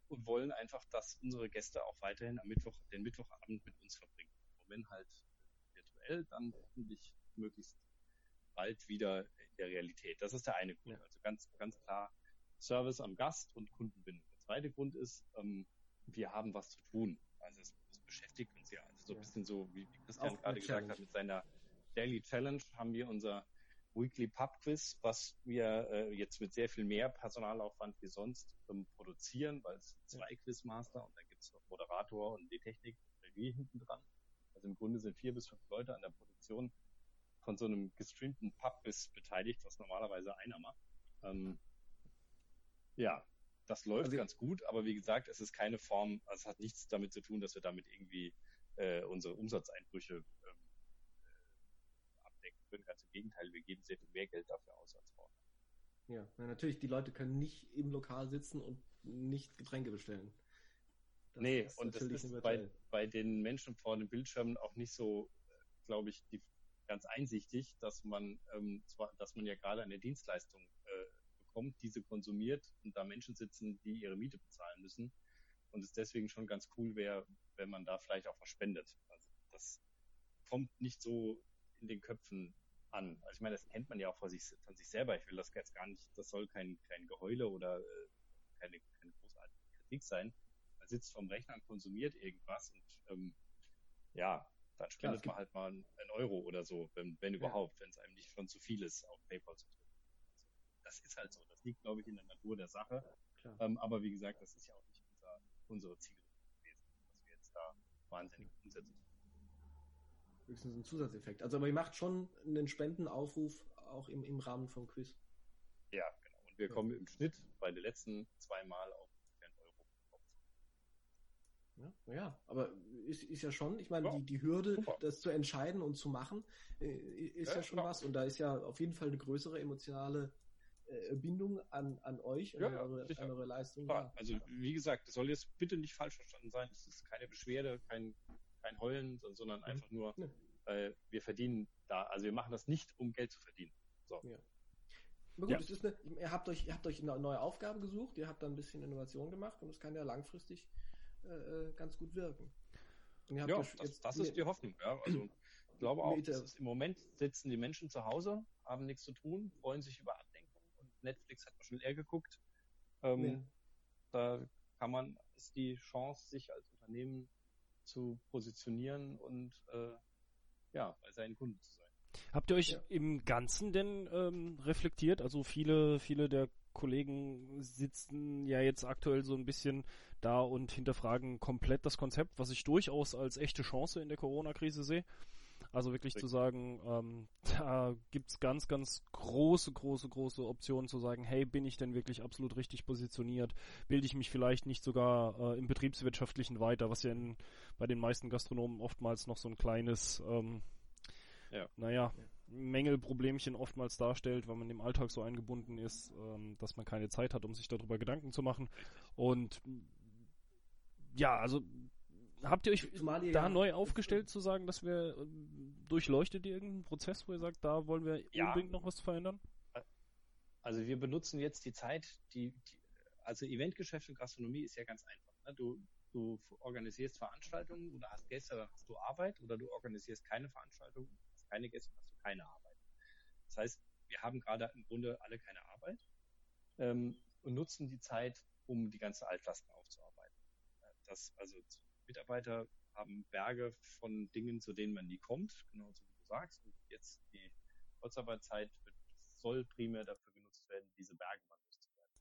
und wollen einfach, dass unsere Gäste auch weiterhin am Mittwoch, den Mittwochabend mit uns verbringen. Und wenn halt virtuell, dann hoffentlich möglichst bald wieder in der Realität. Das ist der eine Grund. Ja. Also ganz, ganz klar Service am Gast und Kundenbindung. Der zweite Grund ist, ähm, wir haben was zu tun. Also es, es beschäftigt uns ja. Also so ein bisschen so, wie Christian gerade gesagt hat, mit seiner Daily Challenge haben wir unser Weekly Pub Quiz, was wir äh, jetzt mit sehr viel mehr Personalaufwand wie sonst ähm, produzieren, weil es zwei Quizmaster und dann gibt es noch Moderator und die Technik und hinten dran. Also im Grunde sind vier bis fünf Leute an der Produktion von so einem gestreamten Pub Quiz beteiligt, was normalerweise einer macht. Ähm, ja, das läuft also, ganz gut, aber wie gesagt, es ist keine Form, also es hat nichts damit zu tun, dass wir damit irgendwie äh, unsere Umsatzeinbrüche ähm, äh, abdecken können. Ganz im Gegenteil, wir geben sehr viel mehr Geld dafür aus als vorher. Ja, na, natürlich, die Leute können nicht im Lokal sitzen und nicht Getränke bestellen. Das nee, und das ist bei, bei den Menschen vor den Bildschirmen auch nicht so, glaube ich, die, ganz einsichtig, dass man ähm, zwar, dass man ja gerade eine Dienstleistung äh, bekommt, diese konsumiert und da Menschen sitzen, die ihre Miete bezahlen müssen und es deswegen schon ganz cool wäre, wenn man da vielleicht auch was spendet. Also das kommt nicht so in den Köpfen an. Also ich meine, das kennt man ja auch von sich, von sich selber. Ich will das jetzt gar nicht, das soll kein, kein Geheule oder äh, keine, keine großartige Kritik sein. Man sitzt vorm Rechner und konsumiert irgendwas und ähm, ja, dann spendet Klar, man halt mal einen Euro oder so, wenn, wenn überhaupt, ja. wenn es einem nicht schon zu viel ist, auf PayPal zu drücken. Das ist halt so. Das liegt, glaube ich, in der Natur der Sache. Ähm, aber wie gesagt, das ist ja auch nicht unser, unsere Ziele gewesen, dass wir jetzt da wahnsinnig umsetzen. Höchstens ein Zusatzeffekt. Also, aber ihr macht schon einen Spendenaufruf auch im, im Rahmen vom Quiz. Ja, genau. Und wir ja. kommen im Schnitt bei den letzten zwei Mal auf ja, ja, aber ist, ist ja schon, ich meine, ja, die, die Hürde, super. das zu entscheiden und zu machen, äh, ist ja, ja schon klar. was. Und da ist ja auf jeden Fall eine größere emotionale äh, Bindung an, an euch, ja, an, eure, an eure Leistung. Ja, also wie gesagt, das soll jetzt bitte nicht falsch verstanden sein. Es ist keine Beschwerde, kein, kein Heulen, sondern mhm. einfach nur, äh, wir verdienen da, also wir machen das nicht, um Geld zu verdienen. So. Ja. Aber gut, ja. eine, ihr habt euch, ihr habt euch neue Aufgaben gesucht, ihr habt da ein bisschen Innovation gemacht und es kann ja langfristig äh, äh, ganz gut wirken. ja, das, das ist die Hoffnung. Ja. Also ich glaube auch, ist, im Moment sitzen die Menschen zu Hause, haben nichts zu tun, freuen sich über. Und Netflix hat man schon eher geguckt. Ähm, ja. Da kann man, ist die Chance, sich als Unternehmen zu positionieren und äh, ja, bei seinen Kunden zu sein. Habt ihr euch ja. im Ganzen denn ähm, reflektiert? Also viele, viele der Kollegen sitzen ja jetzt aktuell so ein bisschen da und hinterfragen komplett das Konzept, was ich durchaus als echte Chance in der Corona-Krise sehe. Also wirklich zu sagen, ähm, da gibt's ganz, ganz große, große, große Optionen zu sagen, hey, bin ich denn wirklich absolut richtig positioniert? Bilde ich mich vielleicht nicht sogar äh, im Betriebswirtschaftlichen weiter, was ja in, bei den meisten Gastronomen oftmals noch so ein kleines, ähm, ja. naja, ja. Mängelproblemchen oftmals darstellt, weil man im Alltag so eingebunden ist, ähm, dass man keine Zeit hat, um sich darüber Gedanken zu machen. Und ja, also habt ihr euch ihr da ja neu aufgestellt zu sagen, dass wir äh, durchleuchtet ihr irgendeinen Prozess, wo ihr sagt, da wollen wir ja. unbedingt noch was verändern? Also wir benutzen jetzt die Zeit, die, die also Eventgeschäft und Gastronomie ist ja ganz einfach. Ne? Du, du organisierst Veranstaltungen oder hast Gäste, dann hast du Arbeit oder du organisierst keine Veranstaltung, hast keine Gäste, dann hast du keine Arbeit. Das heißt, wir haben gerade im Grunde alle keine Arbeit ähm, und nutzen die Zeit, um die ganze Altlasten aufzuarbeiten dass also Mitarbeiter haben Berge von Dingen, zu denen man nie kommt, genauso wie du sagst. Und jetzt die Kurzarbeitszeit soll primär dafür genutzt werden, diese Berge mal loszuwerden.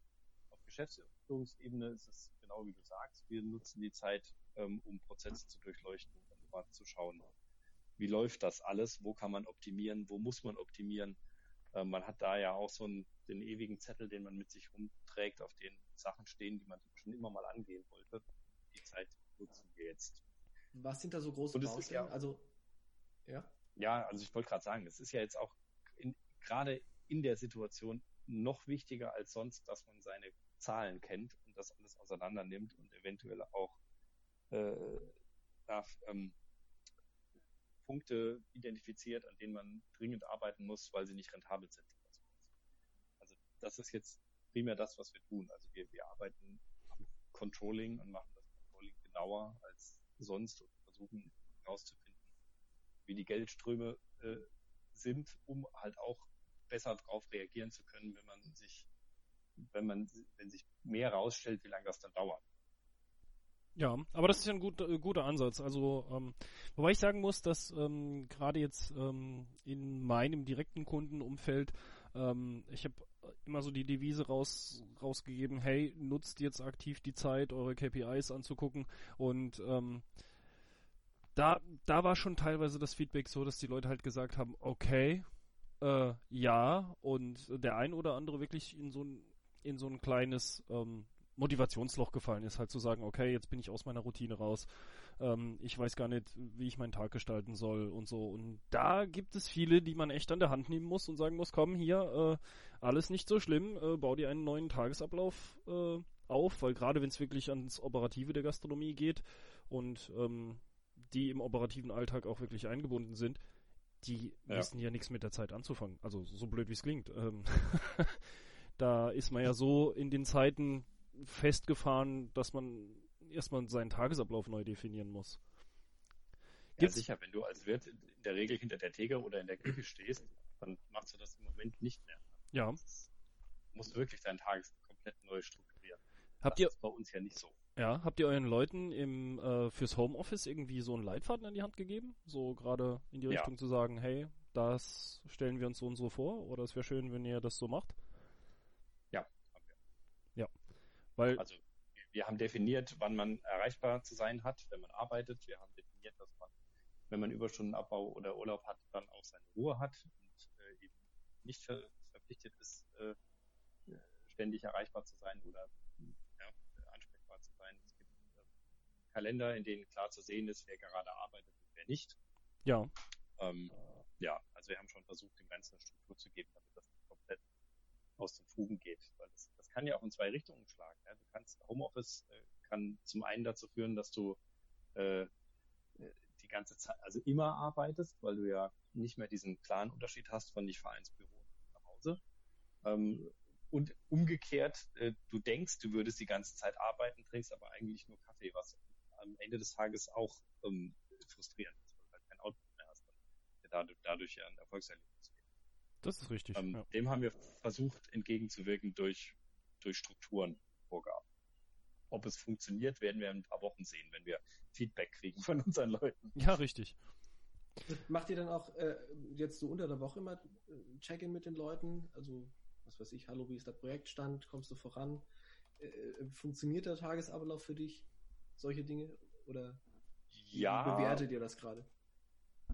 Auf Geschäftsführungsebene ist es genau wie du sagst. Wir nutzen die Zeit, ähm, um Prozesse zu durchleuchten und mal zu schauen, wie läuft das alles, wo kann man optimieren, wo muss man optimieren. Ähm, man hat da ja auch so einen, den ewigen Zettel, den man mit sich rumträgt, auf den Sachen stehen, die man schon immer mal angehen wollte die Zeit nutzen wir jetzt. Was sind da so große Baustellen? Ja, also, ja? Ja, also ich wollte gerade sagen, es ist ja jetzt auch gerade in der Situation noch wichtiger als sonst, dass man seine Zahlen kennt und das alles auseinander nimmt und eventuell auch äh, darf, ähm, Punkte identifiziert, an denen man dringend arbeiten muss, weil sie nicht rentabel sind. Also das ist jetzt primär das, was wir tun. Also wir, wir arbeiten am Controlling und machen genauer als sonst und versuchen herauszufinden, wie die Geldströme äh, sind, um halt auch besser darauf reagieren zu können, wenn man sich, wenn man, wenn sich mehr rausstellt, wie lange das dann dauert. Ja, aber das ist ja ein gut, äh, guter Ansatz. Also, ähm, wobei ich sagen muss, dass ähm, gerade jetzt ähm, in meinem direkten Kundenumfeld, ähm, ich habe immer so die Devise raus, rausgegeben, hey, nutzt jetzt aktiv die Zeit, eure KPIs anzugucken. Und ähm, da, da war schon teilweise das Feedback so, dass die Leute halt gesagt haben, okay, äh, ja, und der ein oder andere wirklich in so ein, in so ein kleines ähm, Motivationsloch gefallen ist, halt zu sagen, okay, jetzt bin ich aus meiner Routine raus, ähm, ich weiß gar nicht, wie ich meinen Tag gestalten soll und so. Und da gibt es viele, die man echt an der Hand nehmen muss und sagen muss, komm, hier, äh, alles nicht so schlimm, äh, bau dir einen neuen Tagesablauf äh, auf, weil gerade wenn es wirklich ans Operative der Gastronomie geht und ähm, die im operativen Alltag auch wirklich eingebunden sind, die ja. wissen ja nichts mit der Zeit anzufangen. Also so blöd wie es klingt. Ähm da ist man ja so in den Zeiten festgefahren, dass man erstmal seinen Tagesablauf neu definieren muss. Gibt's? Ja, sicher, wenn du als Wirt in der Regel hinter der Theke oder in der Küche stehst, dann machst du das im Moment nicht mehr. Ja. Du musst wirklich deinen Tages komplett neu strukturieren. Habt das ihr, ist bei uns ja nicht so. Ja, habt ihr euren Leuten im, äh, fürs Homeoffice irgendwie so einen Leitfaden in die Hand gegeben? So gerade in die Richtung ja. zu sagen, hey, das stellen wir uns so und so vor oder es wäre schön, wenn ihr das so macht? Ja, haben wir. Ja. Weil also wir haben definiert, wann man erreichbar zu sein hat, wenn man arbeitet. Wir haben definiert, dass man, wenn man Überstundenabbau oder Urlaub hat, dann auch seine Ruhe hat und äh, eben nicht ver verpflichtet ist, äh, ständig erreichbar zu sein oder Kalender, in denen klar zu sehen ist, wer gerade arbeitet und wer nicht. Ja. Ähm, ja, also wir haben schon versucht, dem Ganzen eine Struktur zu geben, damit das nicht komplett aus den Fugen geht. Weil das kann ja auch in zwei Richtungen schlagen. Ja. Du kannst Homeoffice äh, kann zum einen dazu führen, dass du äh, die ganze Zeit, also immer arbeitest, weil du ja nicht mehr diesen klaren Unterschied hast von nicht Vereinsbüro nach Hause. Ähm, und umgekehrt, äh, du denkst, du würdest die ganze Zeit arbeiten, trinkst aber eigentlich nur Kaffee, was am Ende des Tages auch ähm, frustrierend ist, weil du halt kein Output mehr hast, der dadurch, dadurch ja ein Erfolgserlebnis. Das ist richtig. Ähm, ja. Dem haben wir versucht entgegenzuwirken durch, durch Strukturen, Vorgaben. Ob es funktioniert, werden wir in ein paar Wochen sehen, wenn wir Feedback kriegen von unseren Leuten. Ja, richtig. Macht ihr dann auch äh, jetzt so unter der Woche immer äh, Check-in mit den Leuten? Also, was weiß ich, hallo, wie ist der Projektstand? Kommst du voran? Äh, äh funktioniert der Tagesablauf für dich? solche Dinge? Oder ja, bewertet ihr das gerade?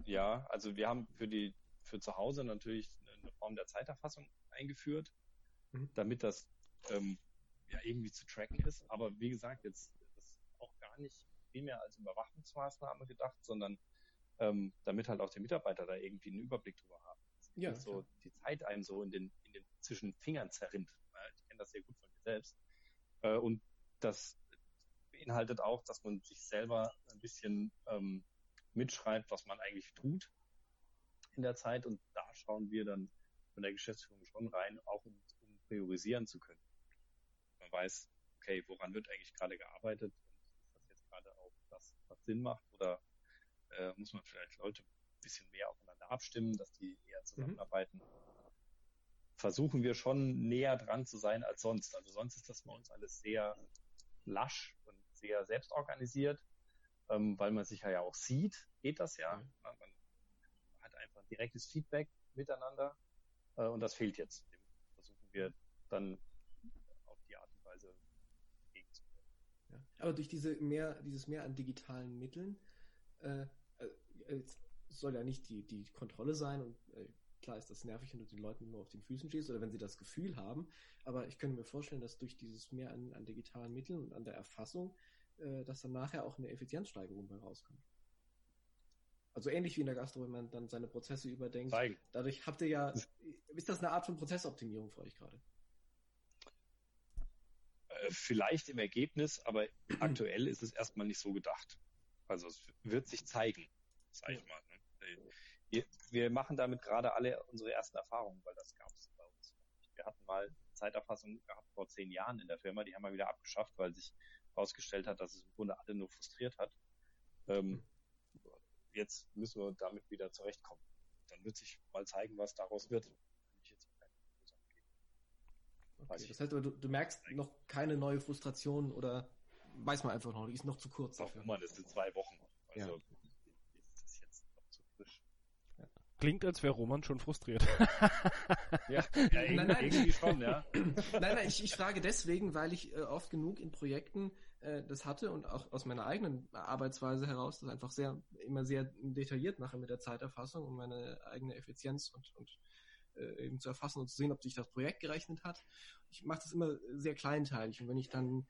Ja, also wir haben für die für zu Hause natürlich eine Form der Zeiterfassung eingeführt, mhm. damit das ähm, ja irgendwie zu tracken ist. Aber wie gesagt, jetzt ist auch gar nicht primär als Überwachungsmaßnahme gedacht, sondern ähm, damit halt auch die Mitarbeiter da irgendwie einen Überblick drüber haben. Ja, so die Zeit einem so in den, in den zwischen Fingern zerrinnt. Ich kenne das sehr gut von mir selbst. Äh, und das beinhaltet auch, dass man sich selber ein bisschen ähm, mitschreibt, was man eigentlich tut in der Zeit. Und da schauen wir dann von der Geschäftsführung schon rein, auch um, um priorisieren zu können. Man weiß, okay, woran wird eigentlich gerade gearbeitet und ist das jetzt gerade auch das, was Sinn macht oder äh, muss man vielleicht Leute ein bisschen mehr aufeinander abstimmen, dass die eher zusammenarbeiten. Mhm. Versuchen wir schon näher dran zu sein als sonst. Also sonst ist das bei uns alles sehr lasch sehr selbst organisiert, ähm, weil man sich ja auch sieht, geht das ja. Mhm. Man, man, hat einfach direktes Feedback miteinander äh, und das fehlt jetzt. Dem versuchen wir dann auf die Art und Weise entgegenzuwirken. Ja. Aber durch diese mehr, dieses mehr an digitalen Mitteln äh, äh, soll ja nicht die, die Kontrolle sein und äh, klar ist das nervig, wenn du den Leuten nur auf den Füßen stehst oder wenn sie das Gefühl haben, aber ich könnte mir vorstellen, dass durch dieses mehr an, an digitalen Mitteln und an der Erfassung, äh, dass dann nachher auch eine Effizienzsteigerung bei rauskommt. Also ähnlich wie in der Gastro, wenn man dann seine Prozesse überdenkt. Zeigen. Dadurch habt ihr ja, ist das eine Art von Prozessoptimierung für euch gerade? Äh, vielleicht im Ergebnis, aber aktuell ist es erstmal nicht so gedacht. Also es wird sich zeigen, sag ich mal. Ne? wir, wir machen damit gerade alle unsere ersten Erfahrungen, weil das gab es bei uns. Wir hatten mal Zeiterfassung gehabt vor zehn Jahren in der Firma, die haben wir wieder abgeschafft, weil sich herausgestellt hat, dass es im Grunde alle nur frustriert hat. Ähm, jetzt müssen wir damit wieder zurechtkommen. Dann wird sich mal zeigen, was daraus wird. Okay, das heißt aber, du, du merkst noch keine neue Frustration oder weiß man einfach noch, die ist noch zu kurz dafür. Mann, es sind zwei Wochen. Also, ja. ist jetzt noch zu frisch. Ja. Klingt, als wäre Roman schon frustriert. ja, ja nein, nein. irgendwie schon, ja. nein, nein, ich, ich frage deswegen, weil ich äh, oft genug in Projekten äh, das hatte und auch aus meiner eigenen Arbeitsweise heraus das einfach sehr, immer sehr detailliert mache mit der Zeiterfassung, um meine eigene Effizienz und, und äh, eben zu erfassen und zu sehen, ob sich das Projekt gerechnet hat. Ich mache das immer sehr kleinteilig und wenn ich dann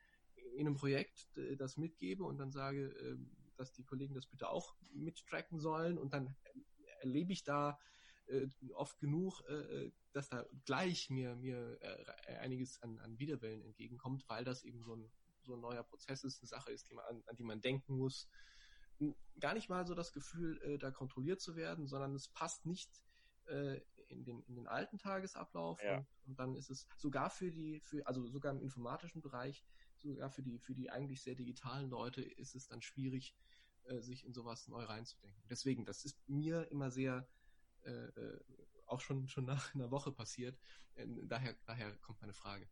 in einem Projekt äh, das mitgebe und dann sage, äh, dass die Kollegen das bitte auch mittracken sollen und dann erlebe ich da äh, oft genug, äh, dass da gleich mir, mir äh, einiges an, an Widerwillen entgegenkommt, weil das eben so ein, so ein neuer Prozess ist, eine Sache ist, die man, an, die man denken muss. Gar nicht mal so das Gefühl, äh, da kontrolliert zu werden, sondern es passt nicht äh, in den, in den alten Tagesablauf ja. und, und, dann ist es sogar für die, für, also sogar im informatischen Bereich, sogar für die, für die eigentlich sehr digitalen Leute ist es dann schwierig, äh, sich in sowas neu reinzudenken. Deswegen, das ist mir immer sehr, äh, äh auch schon, schon nach einer Woche passiert. Äh, daher, daher kommt meine Frage.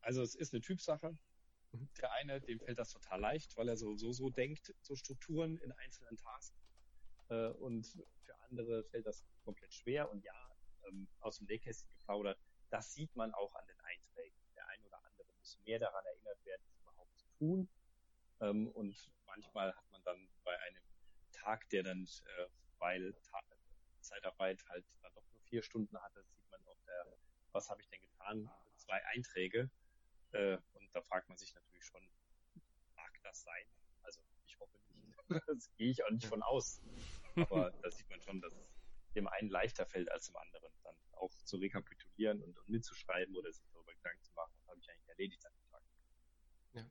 Also es ist eine Typsache. Mhm. Der eine, dem fällt das total leicht, weil er so, so, so denkt, so Strukturen in einzelnen Tasks. Äh, und für andere fällt das komplett schwer. Und ja, ähm, aus dem Nähkästchen geplaudert. Das sieht man auch an den Einträgen. Der ein oder andere muss mehr daran erinnert werden, es überhaupt zu tun. Ähm, und manchmal hat man dann bei einem Tag, der dann, äh, weil Ta Zeitarbeit halt dann doch nur vier Stunden hatte, sieht man auf der, was habe ich denn getan, zwei Einträge. Äh, und da fragt man sich natürlich schon, mag das sein? Also ich hoffe nicht. das gehe ich auch nicht von aus. Aber da sieht man schon, dass es dem einen leichter fällt als dem anderen, dann auch zu rekapitulieren und, und mitzuschreiben oder sich darüber Gedanken zu machen, was habe ich eigentlich erledigt an dem Tag. Ja.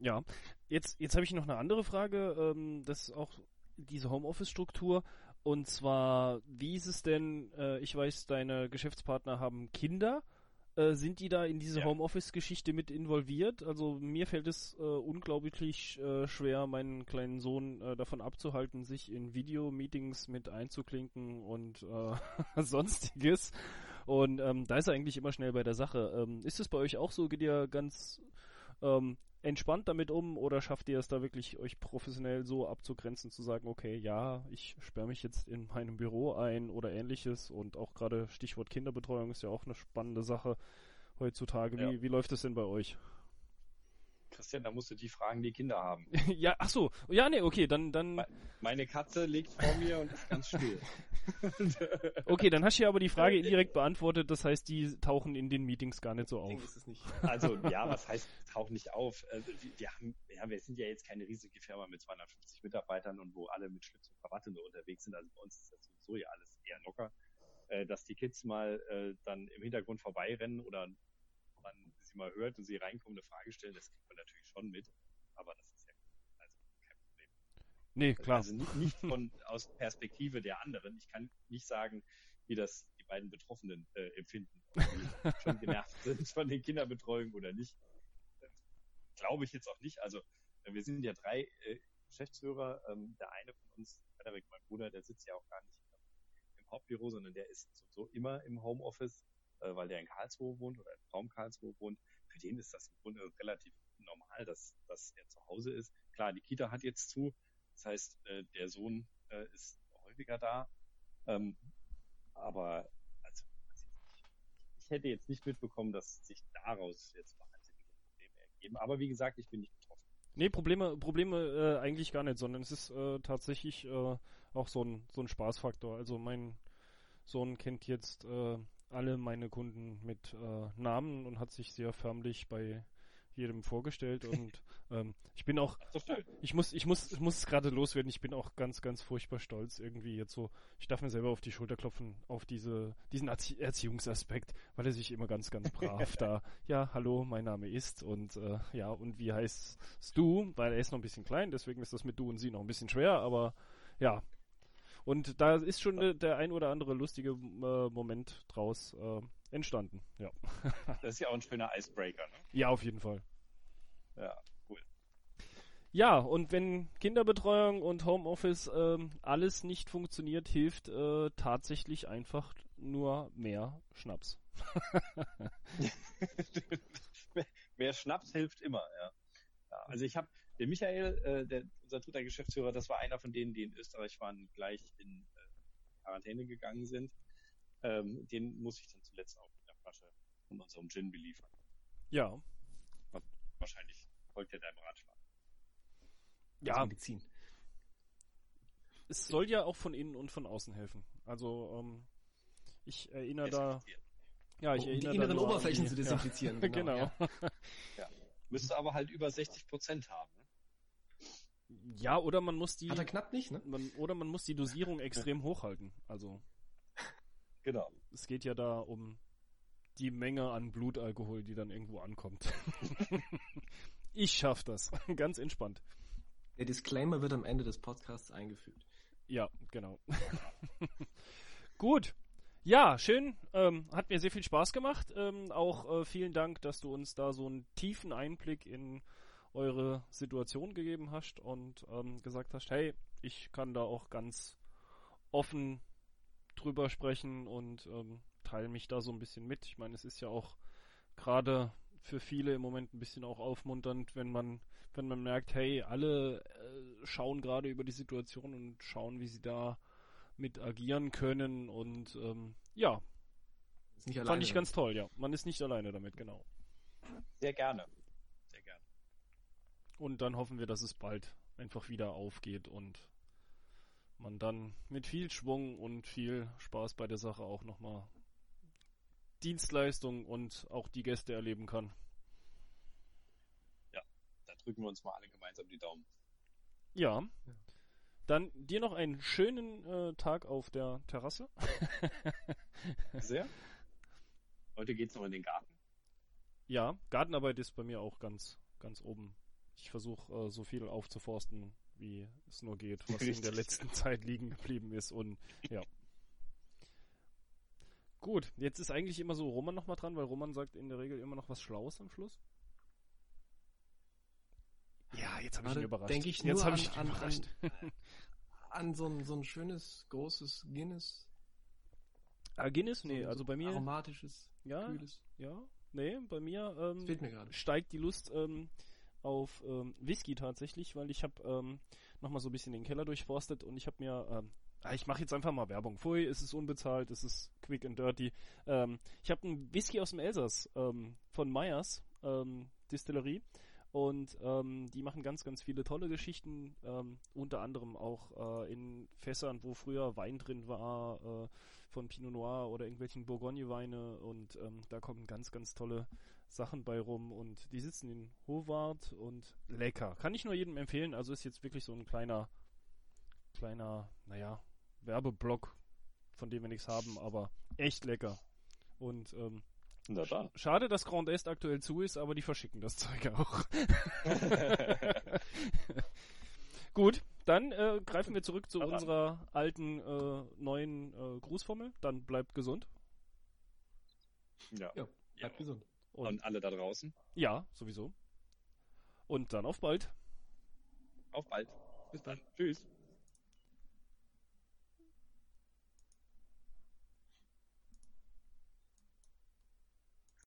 Ja, jetzt, jetzt habe ich noch eine andere Frage, ähm, das ist auch diese Homeoffice-Struktur. Und zwar, wie ist es denn, äh, ich weiß, deine Geschäftspartner haben Kinder. Äh, sind die da in diese ja. Homeoffice-Geschichte mit involviert? Also mir fällt es äh, unglaublich äh, schwer, meinen kleinen Sohn äh, davon abzuhalten, sich in Videomeetings mit einzuklinken und äh, sonstiges. Und ähm, da ist er eigentlich immer schnell bei der Sache. Ähm, ist es bei euch auch so? Geht ihr ganz ähm, entspannt damit um oder schafft ihr es da wirklich, euch professionell so abzugrenzen, zu sagen, okay, ja, ich sperre mich jetzt in meinem Büro ein oder ähnliches und auch gerade Stichwort Kinderbetreuung ist ja auch eine spannende Sache heutzutage. Ja. Wie, wie läuft es denn bei euch? Christian, da musst du die fragen, die Kinder haben. ja, ach so. Ja, nee, okay, dann, dann. Meine Katze liegt vor mir und ist ganz still. okay, dann hast du ja aber die Frage indirekt beantwortet. Das heißt, die tauchen in den Meetings gar nicht so auf. Also, ja, was heißt, tauchen nicht auf? Also, wir haben, ja, wir sind ja jetzt keine riesige Firma mit 250 Mitarbeitern und wo alle mit Schlips und Krawatte nur unterwegs sind. Also bei uns ist das sowieso ja alles eher locker. Äh, dass die Kids mal äh, dann im Hintergrund vorbeirennen oder man sie mal hört und sie reinkommen, eine Frage stellen, das kriegt man natürlich schon mit. Aber das ist ja also kein Problem. Nee, klar. Also nicht, nicht von aus Perspektive der anderen. Ich kann nicht sagen, wie das die beiden Betroffenen äh, empfinden, die schon genervt sind von den Kinderbetreuungen oder nicht. Glaube ich jetzt auch nicht. Also äh, wir sind ja drei äh, Geschäftsführer. Ähm, der eine von uns, Frederik, mein Bruder, der sitzt ja auch gar nicht im Hauptbüro, sondern der ist sowieso immer im Homeoffice äh, weil der in Karlsruhe wohnt oder im Raum Karlsruhe wohnt, für den ist das im Grunde relativ normal, dass, dass er zu Hause ist. Klar, die Kita hat jetzt zu, das heißt, äh, der Sohn äh, ist häufiger da. Ähm, aber also, ich hätte jetzt nicht mitbekommen, dass sich daraus jetzt wahnsinnige Probleme ergeben. Aber wie gesagt, ich bin nicht betroffen. Nee, Probleme, Probleme äh, eigentlich gar nicht, sondern es ist äh, tatsächlich äh, auch so ein, so ein Spaßfaktor. Also mein Sohn kennt jetzt äh, alle meine Kunden mit äh, Namen und hat sich sehr förmlich bei jedem vorgestellt und ähm, ich bin auch ich muss ich muss ich muss gerade loswerden. Ich bin auch ganz ganz furchtbar stolz irgendwie jetzt so ich darf mir selber auf die Schulter klopfen auf diese diesen Erzie Erziehungsaspekt weil er sich immer ganz ganz brav da ja hallo mein Name ist und äh, ja und wie heißt du? Weil er ist noch ein bisschen klein deswegen ist das mit du und sie noch ein bisschen schwer aber ja und da ist schon de, der ein oder andere lustige äh, Moment draus äh, entstanden. Ja. das ist ja auch ein schöner Icebreaker, ne? Ja, auf jeden Fall. Ja, cool. Ja, und wenn Kinderbetreuung und Homeoffice äh, alles nicht funktioniert, hilft äh, tatsächlich einfach nur mehr Schnaps. mehr Schnaps hilft immer, ja. ja also ich habe den Michael, äh, der, unser dritter Geschäftsführer, das war einer von denen, die in Österreich waren, gleich in äh, Quarantäne gegangen sind. Ähm, den muss ich dann zuletzt auch mit der Flasche von unserem Gin beliefern. Ja. Wahrscheinlich folgt er deinem Ratschlag. Ja. Medizin. Es soll ja auch von innen und von außen helfen. Also ähm, ich erinnere da. Ja, ich um erinnere die inneren Oberflächen die, zu desinfizieren. Ja. Genau. genau. Ja. ja. Müsste aber halt über 60 Prozent haben. Ja, oder man muss die. Hat er knapp nicht, ne? Man, oder man muss die Dosierung extrem hochhalten. Also. Genau. Es geht ja da um die Menge an Blutalkohol, die dann irgendwo ankommt. ich schaff das. Ganz entspannt. Der Disclaimer wird am Ende des Podcasts eingefügt. Ja, genau. Gut. Ja, schön. Ähm, hat mir sehr viel Spaß gemacht. Ähm, auch äh, vielen Dank, dass du uns da so einen tiefen Einblick in eure Situation gegeben hast und ähm, gesagt hast, hey, ich kann da auch ganz offen drüber sprechen und ähm, teile mich da so ein bisschen mit. Ich meine, es ist ja auch gerade für viele im Moment ein bisschen auch aufmunternd, wenn man, wenn man merkt, hey, alle äh, schauen gerade über die Situation und schauen, wie sie da mit agieren können und ähm, ja, fand ich ganz toll, ja. Man ist nicht alleine damit, genau. Sehr gerne. Und dann hoffen wir, dass es bald einfach wieder aufgeht und man dann mit viel Schwung und viel Spaß bei der Sache auch nochmal Dienstleistung und auch die Gäste erleben kann. Ja, da drücken wir uns mal alle gemeinsam die Daumen. Ja. Dann dir noch einen schönen äh, Tag auf der Terrasse. Sehr. Heute geht's noch in den Garten. Ja, Gartenarbeit ist bei mir auch ganz, ganz oben. Ich versuche äh, so viel aufzuforsten, wie es nur geht, was Richtig. in der letzten Zeit liegen geblieben ist. Und ja. Gut, jetzt ist eigentlich immer so Roman nochmal dran, weil Roman sagt in der Regel immer noch was Schlaues am Schluss. Ja, jetzt habe ich ihn überrascht. Denke ich jetzt nur an, ich an, an, an, so, ein, so ein schönes, großes Guinness. Ah, Guinness? Nee, so also bei mir. Aromatisches, ja, kühles. Ja, nee, bei mir, ähm, mir steigt die Lust ähm, auf ähm, Whisky tatsächlich, weil ich habe ähm, nochmal so ein bisschen den Keller durchforstet und ich habe mir ähm, Ah, ich mache jetzt einfach mal Werbung. Pfui, es ist unbezahlt, es ist quick and dirty. Ähm, ich habe einen Whisky aus dem Elsass ähm, von Meyers ähm, Distillerie und ähm, die machen ganz, ganz viele tolle Geschichten, ähm, unter anderem auch äh, in Fässern, wo früher Wein drin war, äh, von Pinot Noir oder irgendwelchen Bourgogne-Weine und ähm, da kommen ganz, ganz tolle Sachen bei rum und die sitzen in Howard und lecker. Kann ich nur jedem empfehlen, also ist jetzt wirklich so ein kleiner, kleiner, naja, Werbeblock, von dem wir nichts haben, aber echt lecker. Und ähm, sch schade, dass Grand Est aktuell zu ist, aber die verschicken das Zeug auch. Gut, dann äh, greifen wir zurück zu aber unserer alten äh, neuen äh, Grußformel. Dann bleibt gesund. Ja. ja bleibt ja. gesund. Und, Und alle da draußen? Ja, sowieso. Und dann auf bald. Auf bald. Bis dann. Tschüss.